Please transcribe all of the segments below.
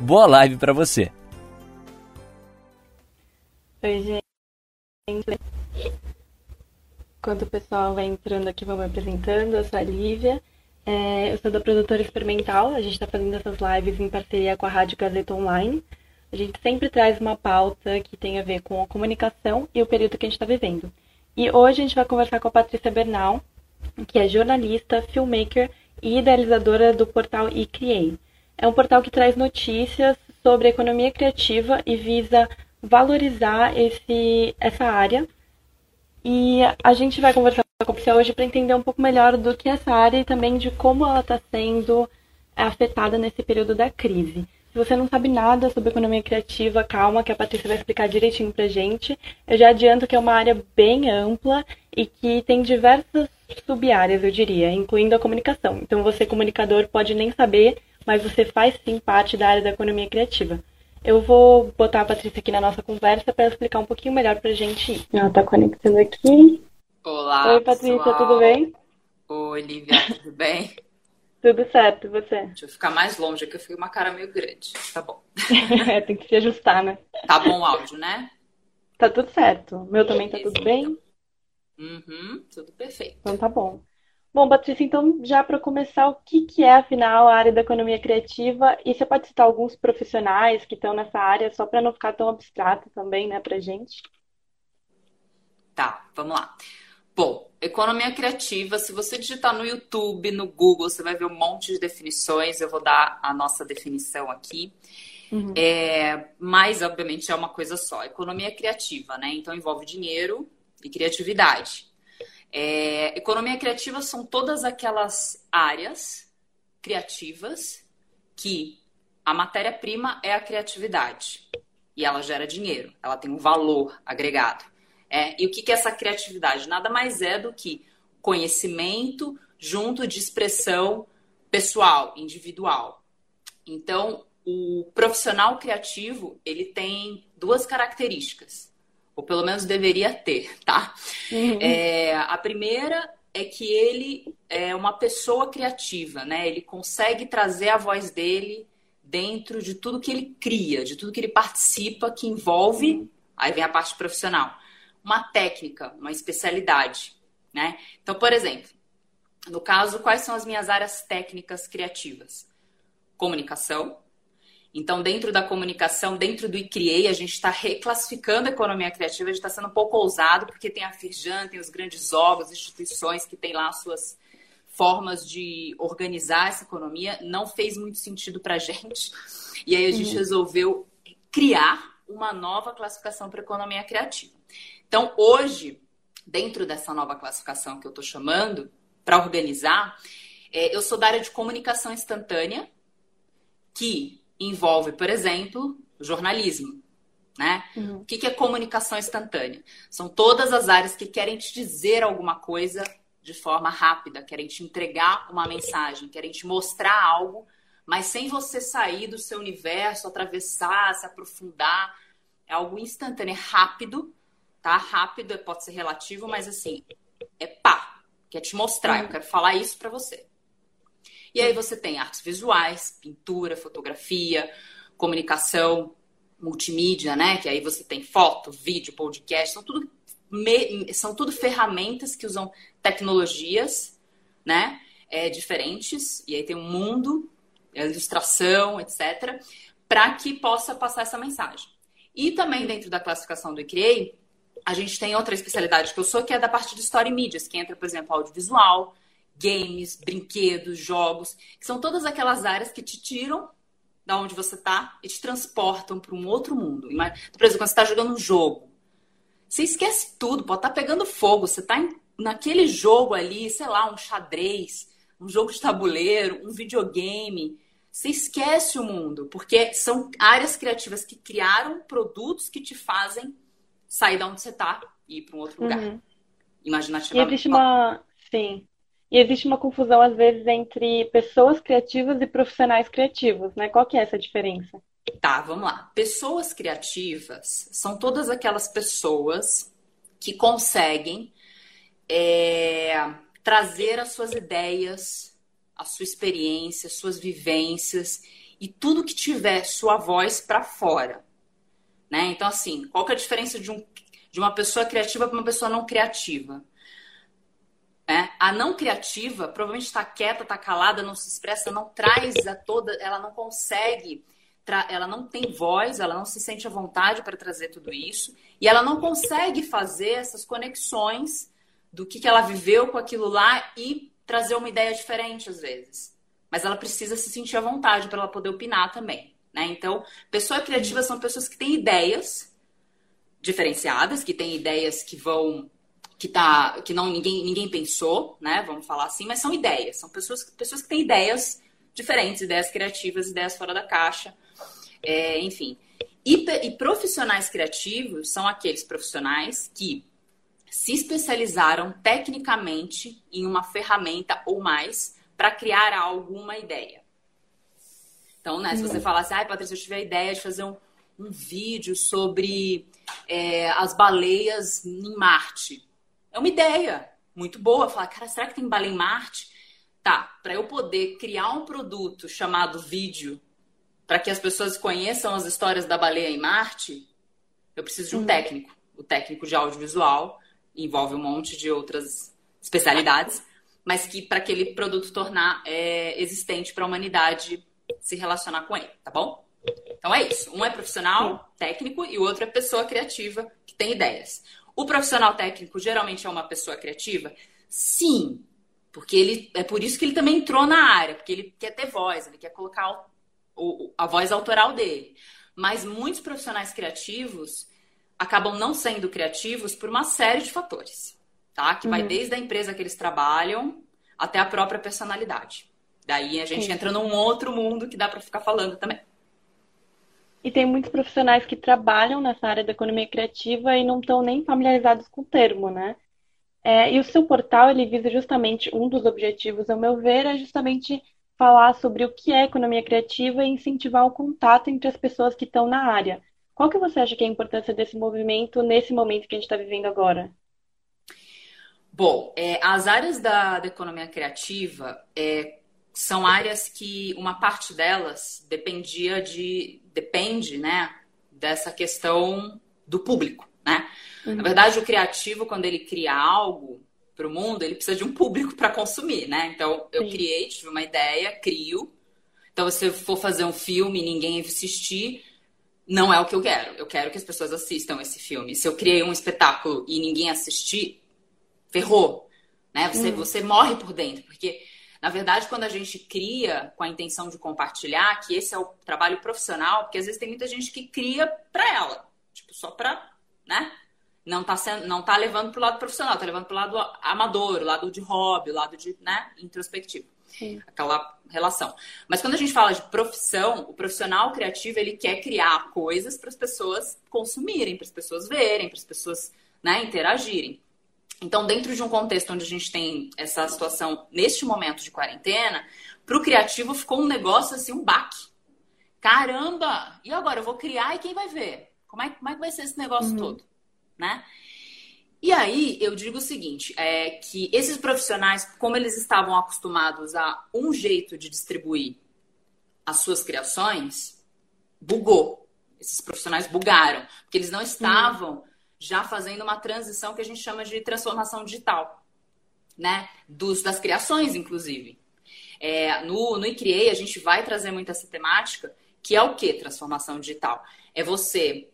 Boa live para você. Oi, gente. Enquanto o pessoal vai entrando aqui, me apresentando. Eu sou a Lívia. É, eu sou da produtora experimental. A gente está fazendo essas lives em parceria com a Rádio Gazeta Online. A gente sempre traz uma pauta que tem a ver com a comunicação e o período que a gente está vivendo. E hoje a gente vai conversar com a Patrícia Bernal, que é jornalista, filmmaker e idealizadora do portal eCreate. É um portal que traz notícias sobre economia criativa e visa valorizar esse, essa área. E a gente vai conversar com você hoje para entender um pouco melhor do que é essa área e também de como ela está sendo afetada nesse período da crise. Se você não sabe nada sobre economia criativa, calma que a Patrícia vai explicar direitinho pra gente. Eu já adianto que é uma área bem ampla e que tem diversas sub-áreas, eu diria, incluindo a comunicação. Então você, comunicador, pode nem saber mas você faz sim parte da área da economia criativa. Eu vou botar a Patrícia aqui na nossa conversa para explicar um pouquinho melhor para a gente. Ela está conectando aqui. Olá, Oi, Patrícia, pessoal. tudo bem? Oi, Lívia, tudo bem? tudo certo, você? Deixa eu ficar mais longe, que eu fui uma cara meio grande. Tá bom. é, tem que se ajustar, né? Tá bom o áudio, né? Tá tudo certo. Meu também tá tudo bem? Uhum, tudo perfeito. Então tá bom. Bom, Patrícia, então já para começar, o que, que é afinal a área da economia criativa? E você pode citar alguns profissionais que estão nessa área, só para não ficar tão abstrato também, né, para gente? Tá, vamos lá. Bom, economia criativa, se você digitar no YouTube, no Google, você vai ver um monte de definições. Eu vou dar a nossa definição aqui. Uhum. É, mas, obviamente, é uma coisa só. Economia criativa, né? Então envolve dinheiro e criatividade. É, economia criativa são todas aquelas áreas criativas que a matéria-prima é a criatividade e ela gera dinheiro, ela tem um valor agregado. É, e o que, que é essa criatividade? Nada mais é do que conhecimento junto de expressão pessoal, individual. Então, o profissional criativo ele tem duas características ou pelo menos deveria ter, tá? Uhum. É, a primeira é que ele é uma pessoa criativa, né? Ele consegue trazer a voz dele dentro de tudo que ele cria, de tudo que ele participa, que envolve, uhum. aí vem a parte profissional, uma técnica, uma especialidade, né? Então, por exemplo, no caso, quais são as minhas áreas técnicas criativas? Comunicação, então, dentro da comunicação, dentro do ICRIEI, a gente está reclassificando a economia criativa, a gente está sendo um pouco ousado, porque tem a Firjan, tem os grandes órgãos, instituições que têm lá suas formas de organizar essa economia. Não fez muito sentido para a gente. E aí a gente uhum. resolveu criar uma nova classificação para economia criativa. Então, hoje, dentro dessa nova classificação que eu estou chamando, para organizar, é, eu sou da área de comunicação instantânea, que envolve, por exemplo, jornalismo. Né? Uhum. O que é comunicação instantânea? São todas as áreas que querem te dizer alguma coisa de forma rápida, querem te entregar uma mensagem, querem te mostrar algo, mas sem você sair do seu universo, atravessar, se aprofundar. É algo instantâneo, é rápido, tá? Rápido pode ser relativo, mas assim, é pá, quer te mostrar, uhum. eu quero falar isso para você. E aí você tem artes visuais, pintura, fotografia, comunicação, multimídia, né? Que aí você tem foto, vídeo, podcast, são tudo, me... são tudo ferramentas que usam tecnologias, né? É, diferentes, e aí tem um mundo, a ilustração, etc., para que possa passar essa mensagem. E também dentro da classificação do ICREI, a gente tem outra especialidade que eu sou, que é da parte de story medias, que entra, por exemplo, audiovisual, games, brinquedos, jogos, que são todas aquelas áreas que te tiram da onde você está e te transportam para um outro mundo. Por exemplo, quando você está jogando um jogo, você esquece tudo, pode estar tá pegando fogo, você está naquele jogo ali, sei lá, um xadrez, um jogo de tabuleiro, um videogame. você esquece o mundo, porque são áreas criativas que criaram produtos que te fazem sair da onde você está e ir para um outro lugar. Uhum. Imaginativamente. E existe uma. Sim. E existe uma confusão, às vezes, entre pessoas criativas e profissionais criativos, né? Qual que é essa diferença? Tá, vamos lá. Pessoas criativas são todas aquelas pessoas que conseguem é, trazer as suas ideias, a sua experiência, suas vivências e tudo que tiver sua voz para fora. Né? Então, assim, qual que é a diferença de, um, de uma pessoa criativa para uma pessoa não criativa? É, a não criativa provavelmente está quieta, está calada, não se expressa, não traz a toda, ela não consegue, ela não tem voz, ela não se sente à vontade para trazer tudo isso e ela não consegue fazer essas conexões do que, que ela viveu com aquilo lá e trazer uma ideia diferente às vezes. Mas ela precisa se sentir à vontade para ela poder opinar também. Né? Então, pessoas criativas são pessoas que têm ideias diferenciadas, que têm ideias que vão que tá que não ninguém ninguém pensou, né? Vamos falar assim, mas são ideias, são pessoas pessoas que têm ideias diferentes, ideias criativas, ideias fora da caixa, é, enfim. E, e profissionais criativos são aqueles profissionais que se especializaram tecnicamente em uma ferramenta ou mais para criar alguma ideia. Então, né, se você uhum. falasse, ai, Patrícia, eu tive a ideia de fazer um, um vídeo sobre é, as baleias em Marte. É uma ideia muito boa. Falar, cara, será que tem baleia em Marte? Tá, para eu poder criar um produto chamado vídeo para que as pessoas conheçam as histórias da baleia em Marte, eu preciso de um uhum. técnico. O técnico de audiovisual envolve um monte de outras especialidades, mas que para aquele produto tornar é, existente para a humanidade se relacionar com ele, tá bom? Então é isso. Um é profissional, técnico, e o outro é pessoa criativa que tem ideias. O profissional técnico geralmente é uma pessoa criativa? Sim, porque ele é por isso que ele também entrou na área, porque ele quer ter voz, ele quer colocar o, a voz autoral dele. Mas muitos profissionais criativos acabam não sendo criativos por uma série de fatores, tá? Que vai uhum. desde a empresa que eles trabalham até a própria personalidade. Daí a gente Sim. entra num outro mundo que dá para ficar falando também. E tem muitos profissionais que trabalham nessa área da economia criativa e não estão nem familiarizados com o termo, né? É, e o seu portal, ele visa justamente, um dos objetivos, ao meu ver, é justamente falar sobre o que é economia criativa e incentivar o contato entre as pessoas que estão na área. Qual que você acha que é a importância desse movimento nesse momento que a gente está vivendo agora? Bom, é, as áreas da, da economia criativa é, são áreas que uma parte delas dependia de depende, né, dessa questão do público, né? Uhum. Na verdade, o criativo quando ele cria algo para o mundo, ele precisa de um público para consumir, né? Então, eu Sim. criei, tive uma ideia, crio. Então, se eu for fazer um filme e ninguém assistir, não é o que eu quero. Eu quero que as pessoas assistam esse filme. Se eu criei um espetáculo e ninguém assistir, ferrou, né? Você, uhum. você morre por dentro, porque na verdade, quando a gente cria com a intenção de compartilhar, que esse é o trabalho profissional, porque às vezes tem muita gente que cria para ela, tipo, só para, né? Não tá, sendo, não tá levando pro lado profissional, tá levando pro lado amador, o lado de hobby, o lado de, né, introspectivo. Sim. Aquela relação. Mas quando a gente fala de profissão, o profissional criativo, ele quer criar coisas para as pessoas consumirem, para as pessoas verem, para as pessoas, né, interagirem. Então, dentro de um contexto onde a gente tem essa situação neste momento de quarentena, para o criativo ficou um negócio assim, um baque. Caramba! E agora? Eu vou criar e quem vai ver? Como é, como é que vai ser esse negócio uhum. todo? Né? E aí eu digo o seguinte: é que esses profissionais, como eles estavam acostumados a um jeito de distribuir as suas criações, bugou. Esses profissionais bugaram, porque eles não estavam uhum já fazendo uma transição que a gente chama de transformação digital, né? Dos, das criações, inclusive. É, no, no ICRIEI, a gente vai trazer muito essa temática, que é o que transformação digital? É você,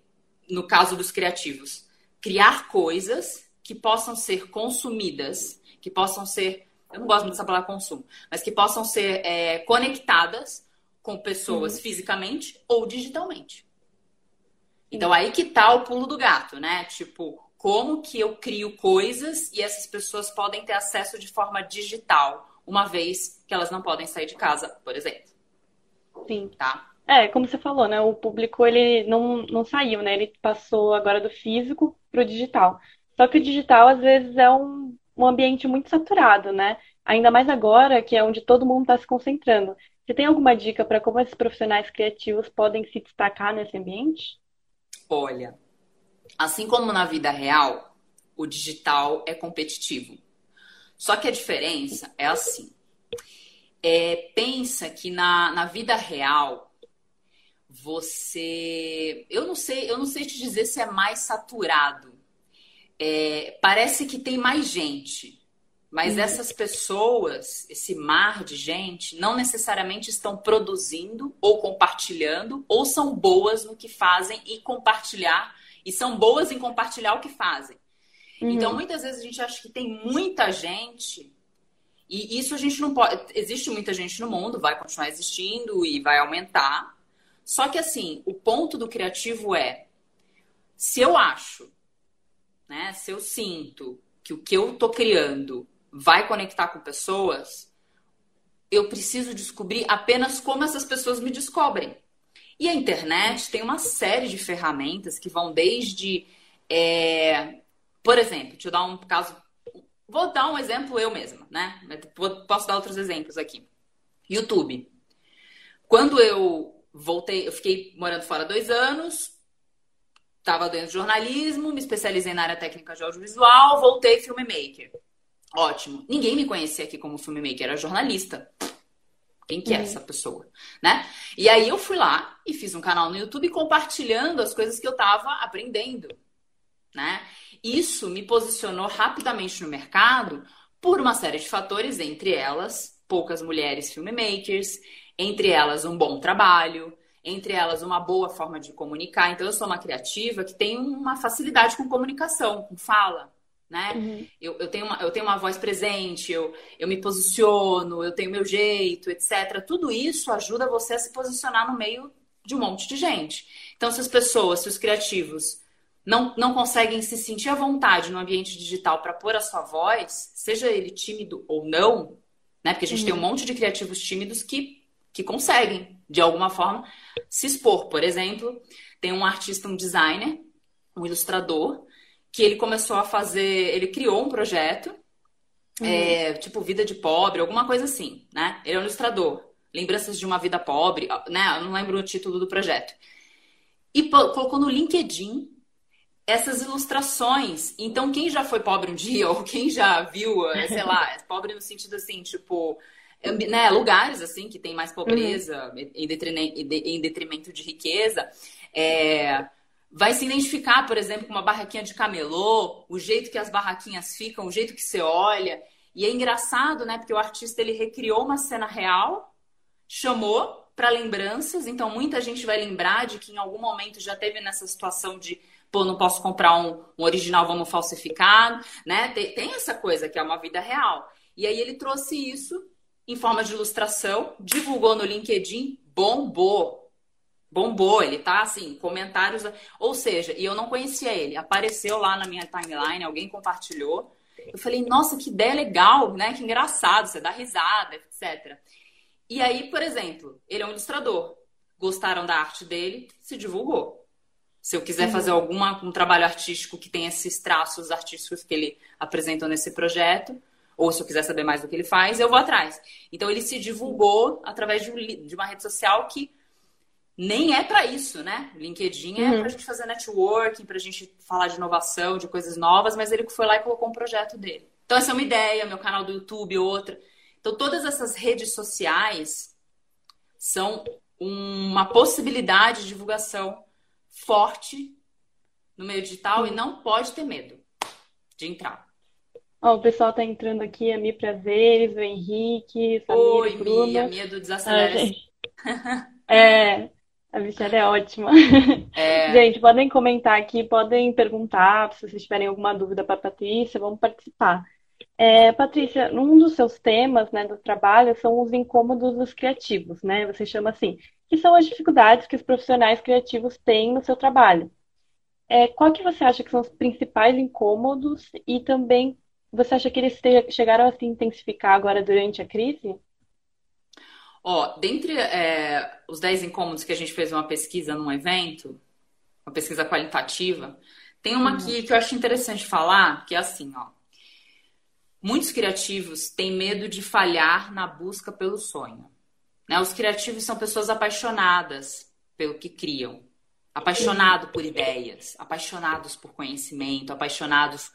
no caso dos criativos, criar coisas que possam ser consumidas, que possam ser, eu não gosto muito dessa palavra consumo, mas que possam ser é, conectadas com pessoas uhum. fisicamente ou digitalmente. Então aí que tá o pulo do gato, né? Tipo, como que eu crio coisas e essas pessoas podem ter acesso de forma digital, uma vez que elas não podem sair de casa, por exemplo. Sim. Tá? É, como você falou, né? O público ele não, não saiu, né? Ele passou agora do físico para o digital. Só que o digital, às vezes, é um, um ambiente muito saturado, né? Ainda mais agora, que é onde todo mundo está se concentrando. Você tem alguma dica para como esses profissionais criativos podem se destacar nesse ambiente? Olha, assim como na vida real, o digital é competitivo. Só que a diferença é assim. É, pensa que na, na vida real você. Eu não sei, eu não sei te dizer se é mais saturado. É, parece que tem mais gente. Mas uhum. essas pessoas, esse mar de gente, não necessariamente estão produzindo ou compartilhando, ou são boas no que fazem e compartilhar, e são boas em compartilhar o que fazem. Uhum. Então, muitas vezes a gente acha que tem muita gente, e isso a gente não pode. Existe muita gente no mundo, vai continuar existindo e vai aumentar. Só que, assim, o ponto do criativo é: se eu acho, né, se eu sinto que o que eu tô criando vai conectar com pessoas, eu preciso descobrir apenas como essas pessoas me descobrem. E a internet tem uma série de ferramentas que vão desde. É... Por exemplo, deixa eu dar um caso. Vou dar um exemplo eu mesma, né? Posso dar outros exemplos aqui. YouTube. Quando eu voltei, eu fiquei morando fora dois anos, estava dentro de jornalismo, me especializei na área técnica de audiovisual, voltei filmmaker. Ótimo. Ninguém me conhecia aqui como filmmaker, era jornalista. Quem que é uhum. essa pessoa, né? E aí eu fui lá e fiz um canal no YouTube compartilhando as coisas que eu estava aprendendo, né? Isso me posicionou rapidamente no mercado por uma série de fatores, entre elas poucas mulheres filmmakers, entre elas um bom trabalho, entre elas uma boa forma de comunicar. Então eu sou uma criativa que tem uma facilidade com comunicação, com fala, né? Uhum. Eu, eu, tenho uma, eu tenho uma voz presente, eu, eu me posiciono, eu tenho meu jeito, etc. Tudo isso ajuda você a se posicionar no meio de um monte de gente. Então, se as pessoas, se os criativos não, não conseguem se sentir à vontade no ambiente digital para pôr a sua voz, seja ele tímido ou não, né? Porque a gente uhum. tem um uhum. monte de criativos tímidos que, que conseguem, de alguma forma, se expor. Por exemplo, tem um artista, um designer, um ilustrador, que ele começou a fazer, ele criou um projeto, uhum. é, tipo Vida de Pobre, alguma coisa assim, né? Ele é um ilustrador, Lembranças de uma Vida Pobre, né? Eu não lembro o título do projeto. E colocou no LinkedIn essas ilustrações. Então, quem já foi pobre um dia, ou quem já viu, é, sei lá, pobre no sentido assim, tipo, né, lugares assim que tem mais pobreza uhum. em, detrimento, em detrimento de riqueza, é, vai se identificar, por exemplo, com uma barraquinha de camelô, o jeito que as barraquinhas ficam, o jeito que você olha. E é engraçado, né? Porque o artista ele recriou uma cena real, chamou para lembranças, então muita gente vai lembrar de que em algum momento já teve nessa situação de pô, não posso comprar um, um original, vamos falsificar, né? Tem, tem essa coisa que é uma vida real. E aí ele trouxe isso em forma de ilustração, divulgou no LinkedIn, bombou bombou, ele tá assim, comentários, ou seja, e eu não conhecia ele, apareceu lá na minha timeline, alguém compartilhou. Eu falei, nossa, que ideia legal, né? Que engraçado, você dá risada, etc. E aí, por exemplo, ele é um ilustrador. Gostaram da arte dele, se divulgou. Se eu quiser uhum. fazer alguma um trabalho artístico que tenha esses traços artísticos que ele apresentou nesse projeto, ou se eu quiser saber mais do que ele faz, eu vou atrás. Então ele se divulgou através de, um, de uma rede social que nem é para isso, né? LinkedIn é uhum. para a gente fazer networking, para a gente falar de inovação, de coisas novas, mas ele foi lá e colocou um projeto dele. Então, essa é uma ideia, meu canal do YouTube, outra. Então, todas essas redes sociais são uma possibilidade de divulgação forte no meio digital uhum. e não pode ter medo de entrar. Oh, o pessoal está entrando aqui, a Mi Prazeres, o Henrique, Samir, Oi. Mi, a Mia do Desacelera. Ah, é, a Michelle é ótima. É... Gente, podem comentar aqui, podem perguntar se vocês tiverem alguma dúvida para a Patrícia, vamos participar. É, Patrícia, um dos seus temas né, do trabalho são os incômodos dos criativos, né? Você chama assim, que são as dificuldades que os profissionais criativos têm no seu trabalho. É, qual que você acha que são os principais incômodos e também você acha que eles chegaram a se intensificar agora durante a crise? Ó, dentre é, os 10 incômodos que a gente fez uma pesquisa num evento, uma pesquisa qualitativa, tem uma aqui que eu acho interessante falar, que é assim, ó. Muitos criativos têm medo de falhar na busca pelo sonho. Né? Os criativos são pessoas apaixonadas pelo que criam, apaixonados por ideias, apaixonados por conhecimento, apaixonados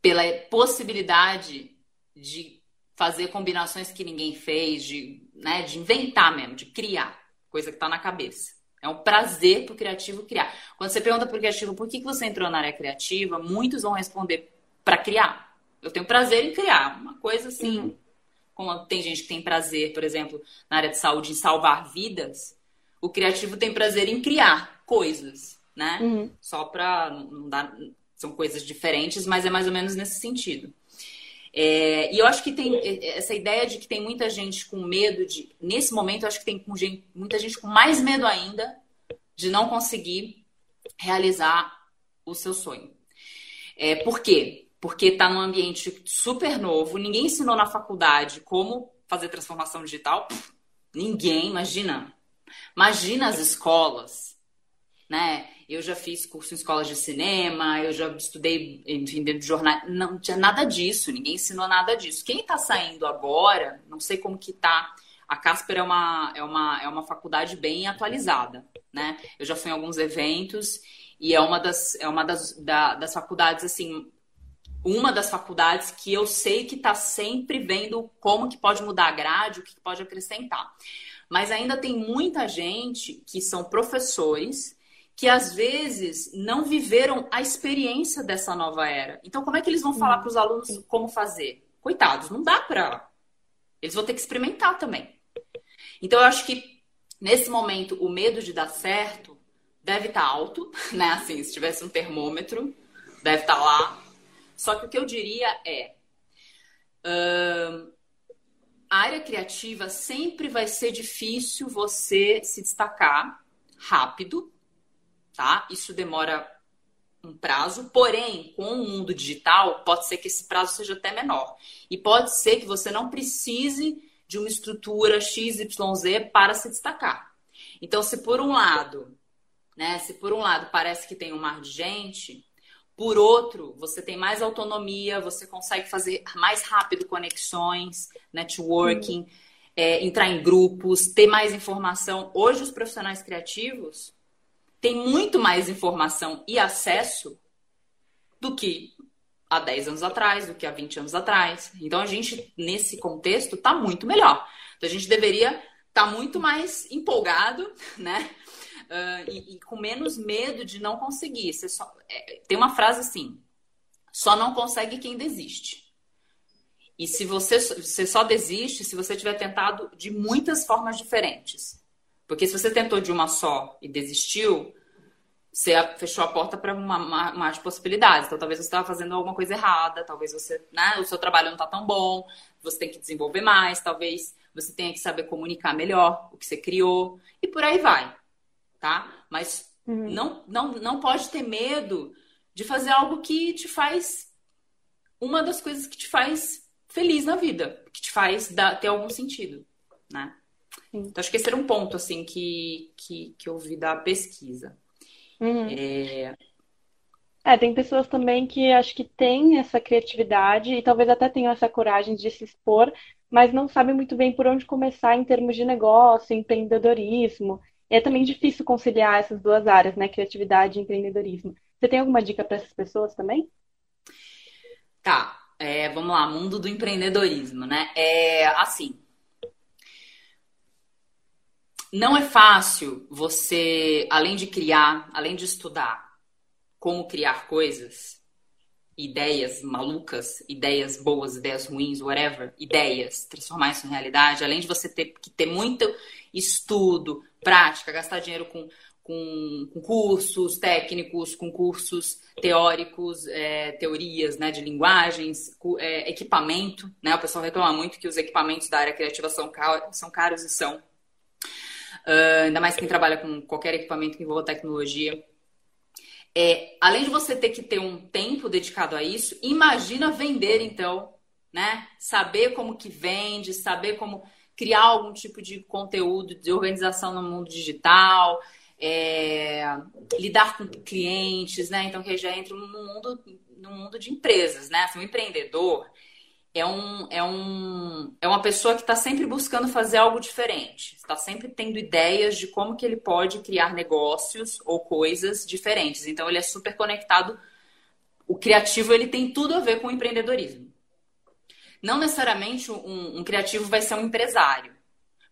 pela possibilidade de fazer combinações que ninguém fez, de, né, de inventar mesmo, de criar, coisa que está na cabeça. É um prazer para o criativo criar. Quando você pergunta para o criativo por que, que você entrou na área criativa, muitos vão responder para criar. Eu tenho prazer em criar. Uma coisa assim, uhum. como tem gente que tem prazer, por exemplo, na área de saúde, em salvar vidas, o criativo tem prazer em criar coisas, né? Uhum. Só para não dar. São coisas diferentes, mas é mais ou menos nesse sentido. É, e eu acho que tem essa ideia de que tem muita gente com medo de. Nesse momento, eu acho que tem muita gente com mais medo ainda de não conseguir realizar o seu sonho. É, por quê? Porque está num ambiente super novo, ninguém ensinou na faculdade como fazer transformação digital. Ninguém, imagina. Imagina as escolas, né? Eu já fiz curso em escolas de cinema, eu já estudei, enfim, dentro de jornal. Não tinha nada disso, ninguém ensinou nada disso. Quem está saindo agora, não sei como que tá. A Casper é uma, é, uma, é uma faculdade bem atualizada, né? Eu já fui em alguns eventos e é uma das, é uma das, da, das faculdades, assim, uma das faculdades que eu sei que está sempre vendo como que pode mudar a grade, o que pode acrescentar. Mas ainda tem muita gente que são professores que às vezes não viveram a experiência dessa nova era. Então, como é que eles vão falar para os alunos como fazer? Coitados, não dá para. Eles vão ter que experimentar também. Então, eu acho que nesse momento o medo de dar certo deve estar tá alto, né? Assim, se tivesse um termômetro, deve estar tá lá. Só que o que eu diria é. A área criativa sempre vai ser difícil você se destacar rápido, tá? Isso demora um prazo, porém, com o mundo digital, pode ser que esse prazo seja até menor. E pode ser que você não precise de uma estrutura XYZ para se destacar. Então, se por um lado, né, se por um lado parece que tem um mar de gente, por outro, você tem mais autonomia, você consegue fazer mais rápido conexões, networking, hum. é, entrar em grupos, ter mais informação. Hoje, os profissionais criativos, tem muito mais informação e acesso do que há 10 anos atrás, do que há 20 anos atrás. Então a gente, nesse contexto, está muito melhor. Então a gente deveria estar tá muito mais empolgado, né? Uh, e, e, com menos medo de não conseguir. Só, é, tem uma frase assim: só não consegue quem desiste. E se você, você só desiste se você tiver tentado de muitas formas diferentes. Porque se você tentou de uma só e desistiu, você fechou a porta para uma, uma, uma de possibilidades. Então, talvez você estava fazendo alguma coisa errada, talvez você, né, o seu trabalho não está tão bom, você tem que desenvolver mais, talvez você tenha que saber comunicar melhor o que você criou e por aí vai, tá? Mas uhum. não, não, não pode ter medo de fazer algo que te faz uma das coisas que te faz feliz na vida, que te faz dar, ter algum sentido, né? Então, acho que esse era um ponto, assim, que, que, que eu vi da pesquisa. Uhum. É... é... tem pessoas também que acho que têm essa criatividade e talvez até tenham essa coragem de se expor, mas não sabem muito bem por onde começar em termos de negócio, empreendedorismo. E é também difícil conciliar essas duas áreas, né? Criatividade e empreendedorismo. Você tem alguma dica para essas pessoas também? Tá, é, vamos lá, mundo do empreendedorismo, né? É assim, não é fácil você, além de criar, além de estudar como criar coisas, ideias malucas, ideias boas, ideias ruins, whatever, ideias, transformar isso em realidade, além de você ter que ter muito estudo, prática, gastar dinheiro com, com, com cursos técnicos, com cursos teóricos, é, teorias né, de linguagens, é, equipamento, né? O pessoal reclama muito que os equipamentos da área criativa são, são caros e são uh, ainda mais quem trabalha com qualquer equipamento que envolva tecnologia. É, além de você ter que ter um tempo dedicado a isso, imagina vender então, né? Saber como que vende, saber como criar algum tipo de conteúdo de organização no mundo digital, é, lidar com clientes, né? Então que já entra no mundo, no mundo de empresas, né? Assim, um empreendedor é, um, é, um, é uma pessoa que está sempre buscando fazer algo diferente, está sempre tendo ideias de como que ele pode criar negócios ou coisas diferentes. Então ele é super conectado. O criativo ele tem tudo a ver com o empreendedorismo. Não necessariamente um, um criativo vai ser um empresário.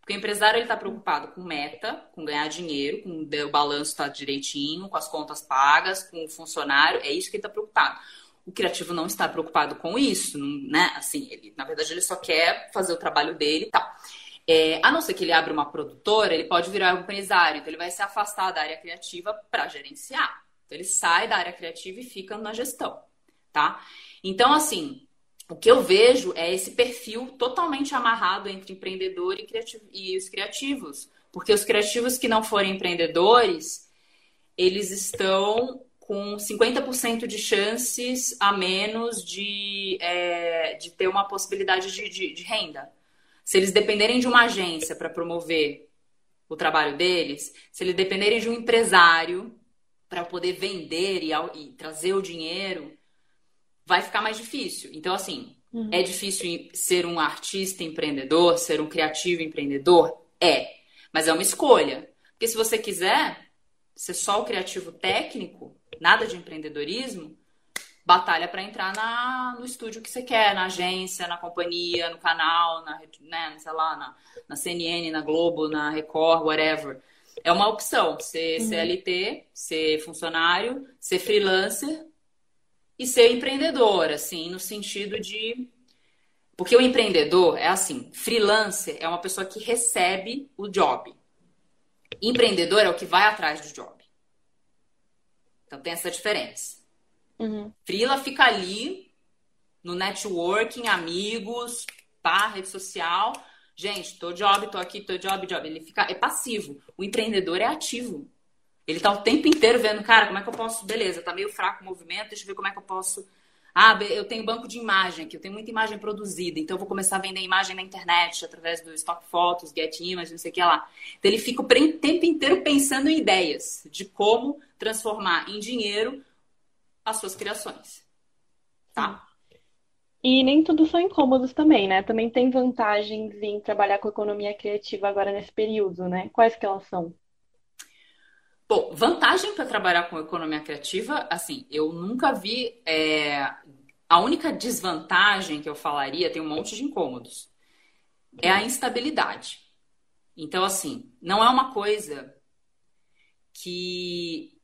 Porque o empresário está preocupado com meta, com ganhar dinheiro, com o balanço estar tá direitinho, com as contas pagas, com o funcionário, é isso que ele está preocupado. O criativo não está preocupado com isso, né? Assim, ele, na verdade, ele só quer fazer o trabalho dele e tal. É, a não ser que ele abra uma produtora, ele pode virar um empresário, então ele vai se afastar da área criativa para gerenciar. Então ele sai da área criativa e fica na gestão, tá? Então, assim, o que eu vejo é esse perfil totalmente amarrado entre empreendedor e, criativo, e os criativos. Porque os criativos que não forem empreendedores, eles estão com 50% de chances a menos de, é, de ter uma possibilidade de, de, de renda. Se eles dependerem de uma agência para promover o trabalho deles, se eles dependerem de um empresário para poder vender e, e trazer o dinheiro, vai ficar mais difícil. Então, assim, uhum. é difícil ser um artista empreendedor, ser um criativo empreendedor? É. Mas é uma escolha. Porque se você quiser ser só o criativo técnico, nada de empreendedorismo, batalha para entrar na, no estúdio que você quer, na agência, na companhia, no canal, na, né, sei lá, na, na CNN, na Globo, na Record, whatever. É uma opção, ser uhum. CLT, ser funcionário, ser freelancer e ser empreendedor, assim, no sentido de. Porque o empreendedor é assim: freelancer é uma pessoa que recebe o job. Empreendedor é o que vai atrás do job. Então tem essa diferença. Uhum. Freela fica ali no networking, amigos, pá, rede social. Gente, tô job, tô aqui, tô job, job. Ele fica é passivo. O empreendedor é ativo. Ele tá o tempo inteiro vendo, cara, como é que eu posso. Beleza, tá meio fraco o movimento, deixa eu ver como é que eu posso. Ah, eu tenho banco de imagem aqui, eu tenho muita imagem produzida, então eu vou começar a vender imagem na internet através do Stock Photos, Get Image, não sei o que lá. Então ele fica o tempo inteiro pensando em ideias de como transformar em dinheiro as suas criações. Tá? E nem tudo são incômodos também, né? Também tem vantagens em trabalhar com economia criativa agora nesse período, né? Quais que elas são? Bom, vantagem para trabalhar com economia criativa, assim, eu nunca vi. É, a única desvantagem que eu falaria, tem um monte de incômodos, é a instabilidade. Então, assim, não é uma coisa que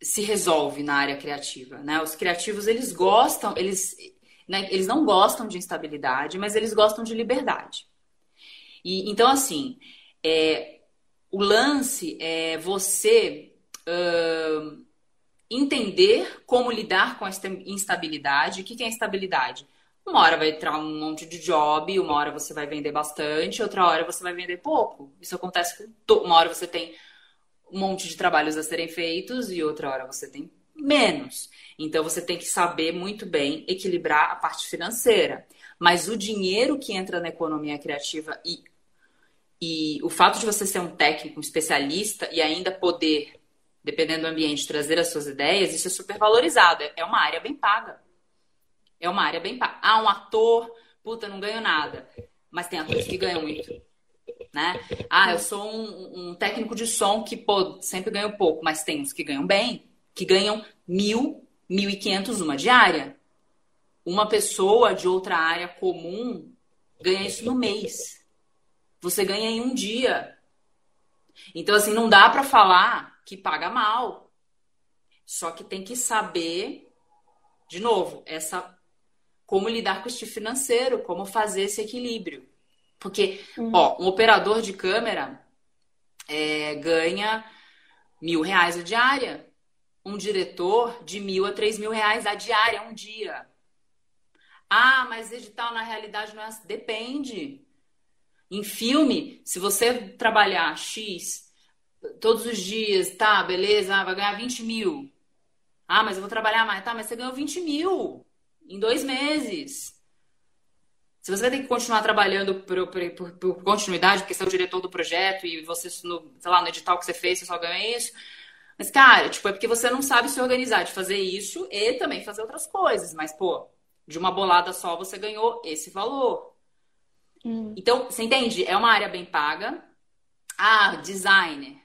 se resolve na área criativa, né? Os criativos, eles gostam, eles, né, eles não gostam de instabilidade, mas eles gostam de liberdade. E, então, assim, é, o lance é você uh, entender como lidar com a instabilidade. O que é instabilidade? Uma hora vai entrar um monte de job, uma hora você vai vender bastante, outra hora você vai vender pouco. Isso acontece com uma hora você tem um monte de trabalhos a serem feitos e outra hora você tem menos. Então você tem que saber muito bem equilibrar a parte financeira. Mas o dinheiro que entra na economia criativa e e o fato de você ser um técnico, um especialista e ainda poder, dependendo do ambiente, trazer as suas ideias, isso é super valorizado. É uma área bem paga. É uma área bem paga. Ah, um ator, puta, não ganho nada. Mas tem atores que ganham muito. Né? Ah, eu sou um, um técnico de som que pô, sempre ganho pouco, mas tem uns que ganham bem, que ganham mil, mil e quinhentos uma diária. Uma pessoa de outra área comum ganha isso no mês você ganha em um dia. Então, assim, não dá para falar que paga mal. Só que tem que saber, de novo, essa como lidar com este financeiro, como fazer esse equilíbrio. Porque, uhum. ó, um operador de câmera é, ganha mil reais a diária. Um diretor de mil a três mil reais a diária, um dia. Ah, mas edital na realidade não é assim. Depende. Em filme, se você trabalhar X todos os dias, tá, beleza, ah, vai ganhar 20 mil. Ah, mas eu vou trabalhar mais. Tá, mas você ganhou 20 mil em dois meses. Se você vai ter que continuar trabalhando por, por, por, continuidade, porque você é o diretor do projeto e você, no, sei lá, no edital que você fez, você só ganha isso. Mas, cara, tipo, é porque você não sabe se organizar de fazer isso e também fazer outras coisas. Mas, pô, de uma bolada só você ganhou esse valor. Hum. Então, você entende? É uma área bem paga. Ah, designer.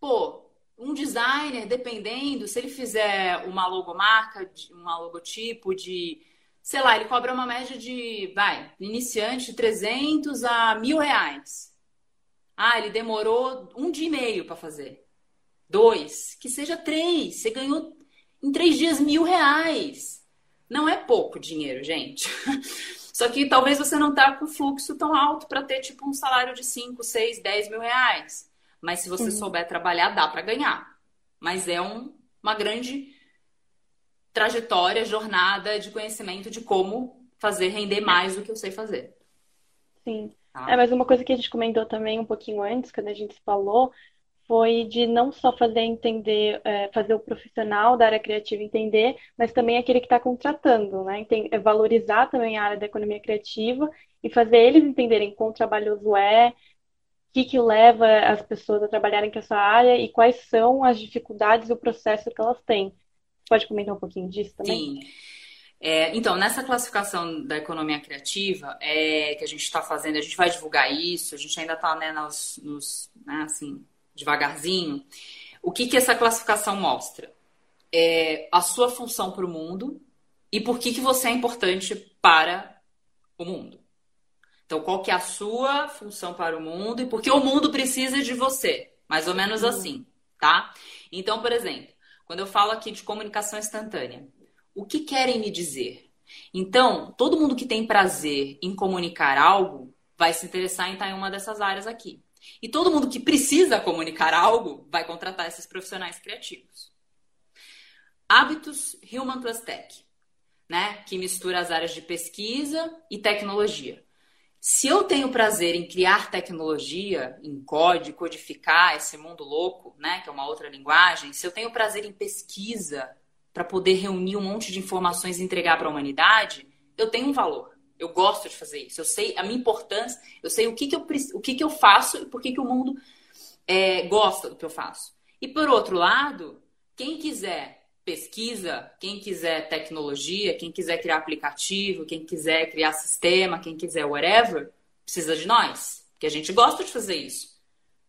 Pô, um designer, dependendo, se ele fizer uma logomarca, uma logotipo de sei lá, ele cobra uma média de, vai, iniciante, 300 a mil reais. Ah, ele demorou um dia e meio para fazer. Dois, que seja três. Você ganhou em três dias mil reais. Não é pouco dinheiro, gente. Só que talvez você não tá com fluxo tão alto para ter tipo um salário de 5, 6, 10 mil reais. Mas se você uhum. souber trabalhar, dá para ganhar. Mas é um, uma grande trajetória, jornada de conhecimento de como fazer render mais do que eu sei fazer. Sim. Tá? É, mas uma coisa que a gente comentou também um pouquinho antes, quando a gente falou, foi de não só fazer entender, é, fazer o profissional da área criativa entender, mas também aquele que está contratando, né? É valorizar também a área da economia criativa e fazer eles entenderem quão trabalhoso é, o que, que leva as pessoas a trabalharem com essa área e quais são as dificuldades e o processo que elas têm. Pode comentar um pouquinho disso também? Sim. É, então, nessa classificação da economia criativa é, que a gente está fazendo, a gente vai divulgar isso, a gente ainda está né, nos, nos né, assim, devagarzinho. O que, que essa classificação mostra? É a sua função para o mundo e por que, que você é importante para o mundo. Então, qual que é a sua função para o mundo e por que o mundo precisa de você? Mais ou menos uhum. assim, tá? Então, por exemplo, quando eu falo aqui de comunicação instantânea, o que querem me dizer? Então, todo mundo que tem prazer em comunicar algo vai se interessar em estar em uma dessas áreas aqui. E todo mundo que precisa comunicar algo vai contratar esses profissionais criativos. Hábitos Human Plus Tech, né? Que mistura as áreas de pesquisa e tecnologia. Se eu tenho prazer em criar tecnologia, em código, codificar esse mundo louco, né, que é uma outra linguagem, se eu tenho prazer em pesquisa para poder reunir um monte de informações e entregar para a humanidade, eu tenho um valor. Eu gosto de fazer isso. Eu sei a minha importância, eu sei o que, que, eu, o que, que eu faço e por que, que o mundo é, gosta do que eu faço. E por outro lado, quem quiser pesquisa, quem quiser tecnologia, quem quiser criar aplicativo, quem quiser criar sistema, quem quiser whatever, precisa de nós. Porque a gente gosta de fazer isso.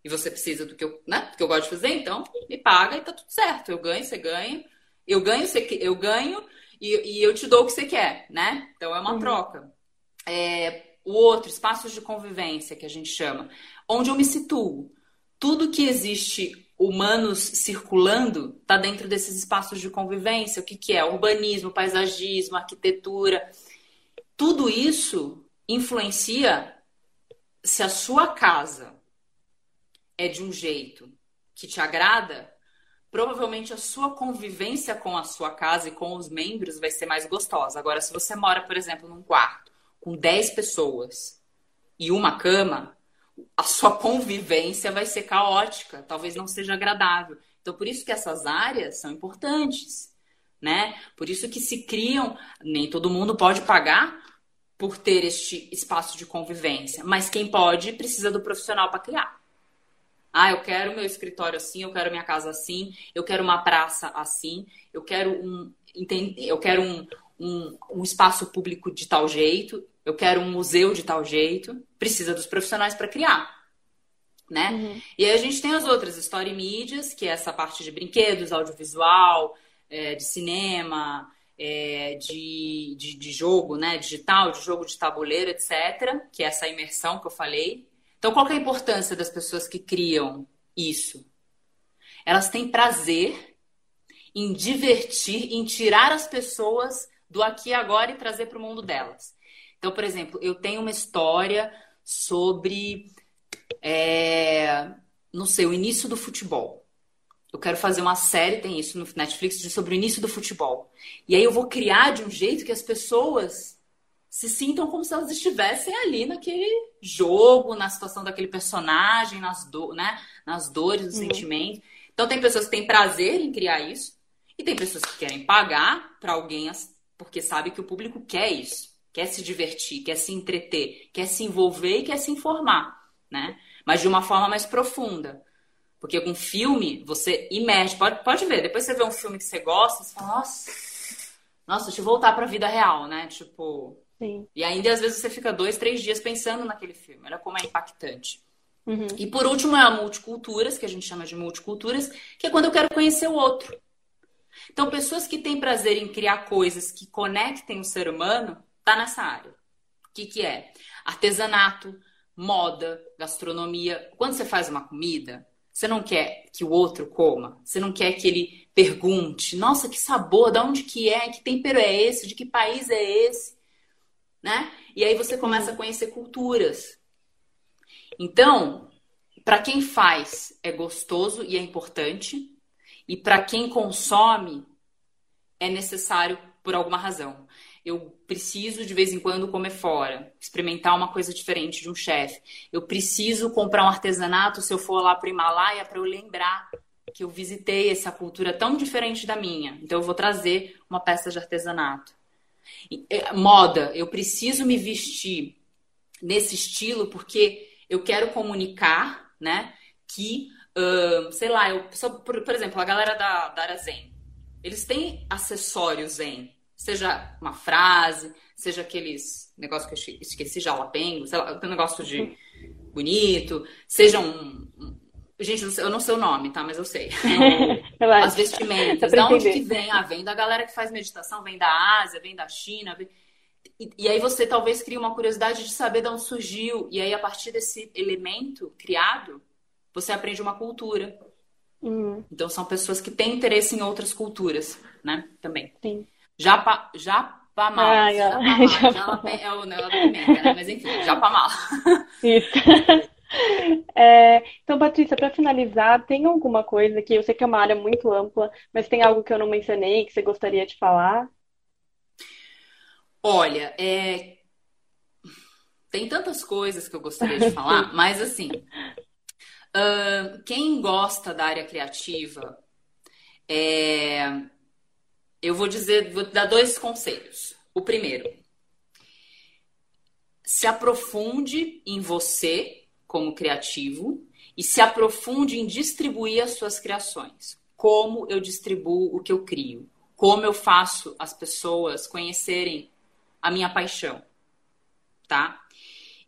E você precisa do que eu, né? Do que eu gosto de fazer, então me paga e tá tudo certo. Eu ganho, você ganha. Eu ganho, você, eu ganho e, e eu te dou o que você quer, né? Então é uma uhum. troca. É, o outro, espaços de convivência, que a gente chama, onde eu me situo. Tudo que existe humanos circulando está dentro desses espaços de convivência. O que, que é? Urbanismo, paisagismo, arquitetura. Tudo isso influencia se a sua casa é de um jeito que te agrada, provavelmente a sua convivência com a sua casa e com os membros vai ser mais gostosa. Agora, se você mora, por exemplo, num quarto com 10 pessoas e uma cama, a sua convivência vai ser caótica, talvez não seja agradável. Então, por isso que essas áreas são importantes, né? Por isso que se criam, nem todo mundo pode pagar por ter este espaço de convivência, mas quem pode precisa do profissional para criar. Ah, eu quero meu escritório assim, eu quero minha casa assim, eu quero uma praça assim, eu quero um, eu quero um, um, um espaço público de tal jeito, eu quero um museu de tal jeito, precisa dos profissionais para criar. Né? Uhum. E aí a gente tem as outras, story mídias, que é essa parte de brinquedos, audiovisual, é, de cinema, é, de, de, de, jogo né, digital, de jogo de tabuleiro, etc., que é essa imersão que eu falei. Então, qual é a importância das pessoas que criam isso? Elas têm prazer em divertir, em tirar as pessoas do aqui e agora e trazer para o mundo delas. Então, por exemplo, eu tenho uma história sobre, é, não sei, o início do futebol. Eu quero fazer uma série, tem isso no Netflix, sobre o início do futebol. E aí eu vou criar de um jeito que as pessoas se sintam como se elas estivessem ali naquele jogo, na situação daquele personagem, nas, do, né, nas dores, nos uhum. sentimentos. Então tem pessoas que têm prazer em criar isso e tem pessoas que querem pagar para alguém porque sabe que o público quer isso quer se divertir, quer se entreter, quer se envolver e quer se informar, né? Mas de uma forma mais profunda. Porque com filme, você imerge. Pode, pode ver, depois você vê um filme que você gosta, você fala, nossa, nossa, deixa eu voltar pra vida real, né? Tipo. Sim. E ainda às vezes você fica dois, três dias pensando naquele filme. Olha como é impactante. Uhum. E por último é a multiculturas, que a gente chama de multiculturas, que é quando eu quero conhecer o outro. Então, pessoas que têm prazer em criar coisas que conectem o ser humano, tá nessa área. O que, que é? Artesanato, moda, gastronomia. Quando você faz uma comida, você não quer que o outro coma, você não quer que ele pergunte, nossa, que sabor, de onde que é, que tempero é esse, de que país é esse, né? E aí você começa a conhecer culturas. Então, para quem faz é gostoso e é importante, e para quem consome é necessário por alguma razão eu preciso de vez em quando comer fora, experimentar uma coisa diferente de um chefe. Eu preciso comprar um artesanato se eu for lá para o Himalaia para eu lembrar que eu visitei essa cultura tão diferente da minha. Então eu vou trazer uma peça de artesanato. É, moda, eu preciso me vestir nesse estilo porque eu quero comunicar, né? Que, uh, sei lá, eu, por, por, exemplo, a galera da, da Zen, eles têm acessórios Zen Seja uma frase, seja aqueles negócios que eu esqueci, jalapengo, sei lá, um negócio de bonito, seja um, Gente, eu não sei o nome, tá? Mas eu sei. As vestimentas. Da onde que vem? Ah, vem da galera que faz meditação, vem da Ásia, vem da China. Vem... E, e, aí você talvez crie uma curiosidade de saber de onde surgiu. E aí, a partir desse elemento criado, você aprende uma cultura. Uhum. Então, são pessoas que têm interesse em outras culturas, né? Também. Sim. Japa, Japamal. Ah, Japamal. Japa, é o negócio da pimenta, né? Mas enfim, Japamal. Isso. É, então, Patrícia, para finalizar, tem alguma coisa que eu sei que é uma área muito ampla, mas tem algo que eu não mencionei que você gostaria de falar? Olha, é... tem tantas coisas que eu gostaria de falar, mas assim, uh, quem gosta da área criativa, é eu vou dizer, vou dar dois conselhos. O primeiro, se aprofunde em você como criativo e se aprofunde em distribuir as suas criações. Como eu distribuo o que eu crio? Como eu faço as pessoas conhecerem a minha paixão, tá?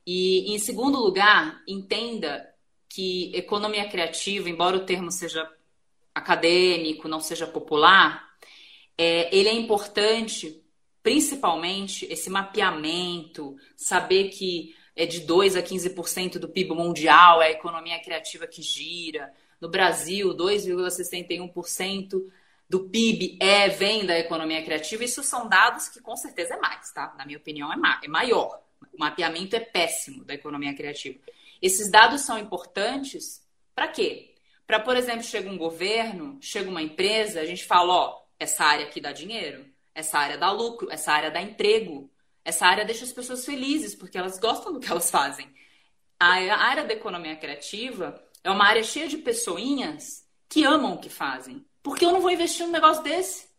E em segundo lugar, entenda que economia criativa, embora o termo seja acadêmico, não seja popular, é, ele é importante, principalmente esse mapeamento, saber que é de 2 a 15% do PIB mundial é a economia criativa que gira. No Brasil, 2,61% do PIB é vem da economia criativa. Isso são dados que com certeza é mais, tá? Na minha opinião, é, ma é maior. O mapeamento é péssimo da economia criativa. Esses dados são importantes para quê? Para, por exemplo, chega um governo, chega uma empresa, a gente fala, ó, essa área aqui dá dinheiro, essa área dá lucro, essa área dá emprego, essa área deixa as pessoas felizes porque elas gostam do que elas fazem. A área da economia criativa é uma área cheia de pessoinhas que amam o que fazem. Porque eu não vou investir num negócio desse?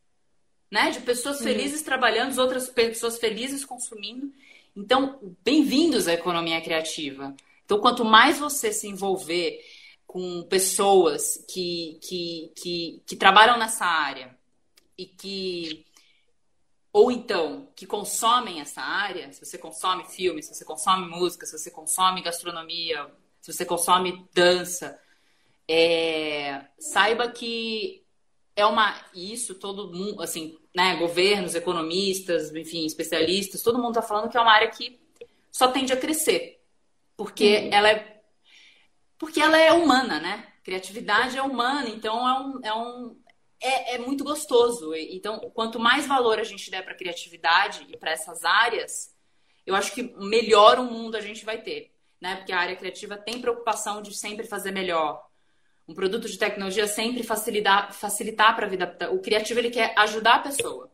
Né? De pessoas felizes uhum. trabalhando, outras pessoas felizes consumindo. Então, bem-vindos à economia criativa. Então, quanto mais você se envolver com pessoas que, que, que, que trabalham nessa área, e que ou então que consomem essa área, se você consome filme, se você consome música, se você consome gastronomia, se você consome dança, é, saiba que é uma isso todo mundo, assim, né, governos, economistas, enfim, especialistas, todo mundo está falando que é uma área que só tende a crescer, porque uhum. ela é porque ela é humana, né? Criatividade é humana, então é um, é um é, é muito gostoso. Então, quanto mais valor a gente der para a criatividade e para essas áreas, eu acho que melhor o mundo a gente vai ter. Né? Porque a área criativa tem preocupação de sempre fazer melhor. Um produto de tecnologia sempre facilitar, facilitar para a vida. O criativo ele quer ajudar a pessoa.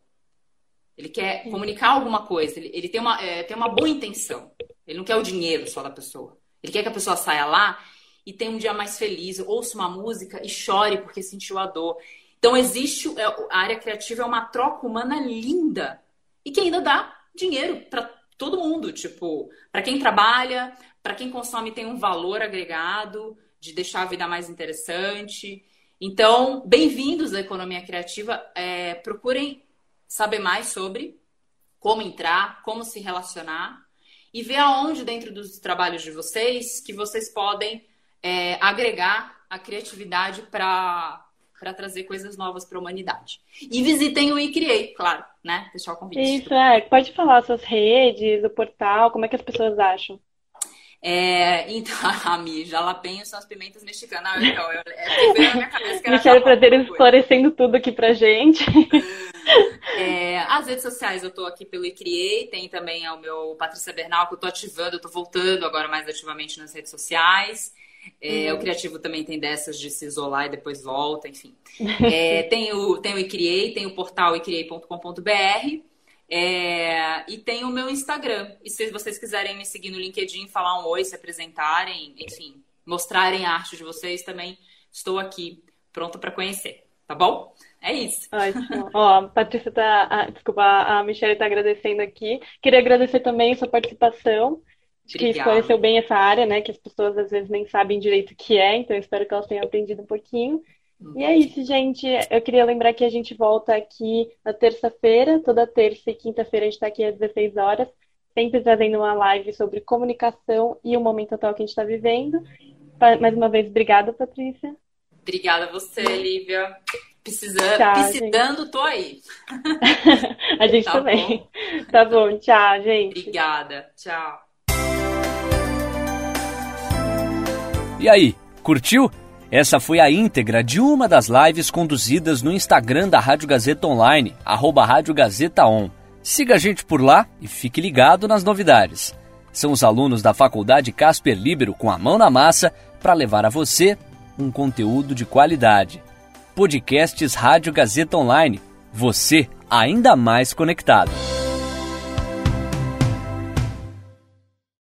Ele quer comunicar alguma coisa. Ele, ele tem, uma, é, tem uma boa intenção. Ele não quer o dinheiro só da pessoa. Ele quer que a pessoa saia lá e tenha um dia mais feliz, ouça uma música e chore porque sentiu a dor. Então, existe é, a área criativa é uma troca humana linda e que ainda dá dinheiro para todo mundo, tipo, para quem trabalha, para quem consome tem um valor agregado de deixar a vida mais interessante. Então, bem-vindos à economia criativa. É, procurem saber mais sobre como entrar, como se relacionar e ver aonde dentro dos trabalhos de vocês que vocês podem é, agregar a criatividade para para trazer coisas novas para a humanidade. E visitem o iCreate, claro, né? Deixar o convite. Isso, é. Pode falar suas redes, o portal, como é que as pessoas acham? É, então, a Mi, são as pimentas mexicanas. Não, eu, eu, é, veio na minha cabeça que era Michelle Prazer esclarecendo tudo aqui pra gente. É, as redes sociais eu tô aqui pelo iCriei, tem também o meu Patrícia Bernal, que eu tô ativando, eu tô voltando agora mais ativamente nas redes sociais. É, uhum. O criativo também tem dessas de se isolar e depois volta, enfim. É, tem, o, tem o iCriei, tem o portal icriei.com.br. É, e tem o meu Instagram. E se vocês quiserem me seguir no LinkedIn, falar um oi, se apresentarem, enfim, mostrarem a arte de vocês, também estou aqui pronta para conhecer, tá bom? É isso. Ótimo. Ó, a Patrícia tá. A, desculpa, a Michelle está agradecendo aqui. Queria agradecer também a sua participação. Obrigada. Que esclareceu bem essa área, né? Que as pessoas às vezes nem sabem direito o que é, então espero que elas tenham aprendido um pouquinho. E é isso, gente. Eu queria lembrar que a gente volta aqui na terça-feira, toda terça e quinta-feira a gente está aqui às 16 horas, sempre trazendo uma live sobre comunicação e o momento atual que a gente está vivendo. Mais uma vez, obrigada, Patrícia. Obrigada a você, Lívia. Precisando, tchau, precisando gente. tô aí. a gente tá também. Bom? Tá bom, tchau, gente. Obrigada, tchau. E aí, curtiu? Essa foi a íntegra de uma das lives conduzidas no Instagram da Rádio Gazeta Online, arroba Rádio Gazeta On. Siga a gente por lá e fique ligado nas novidades. São os alunos da Faculdade Casper Libero com a mão na massa para levar a você um conteúdo de qualidade. Podcasts Rádio Gazeta Online. Você ainda mais conectado.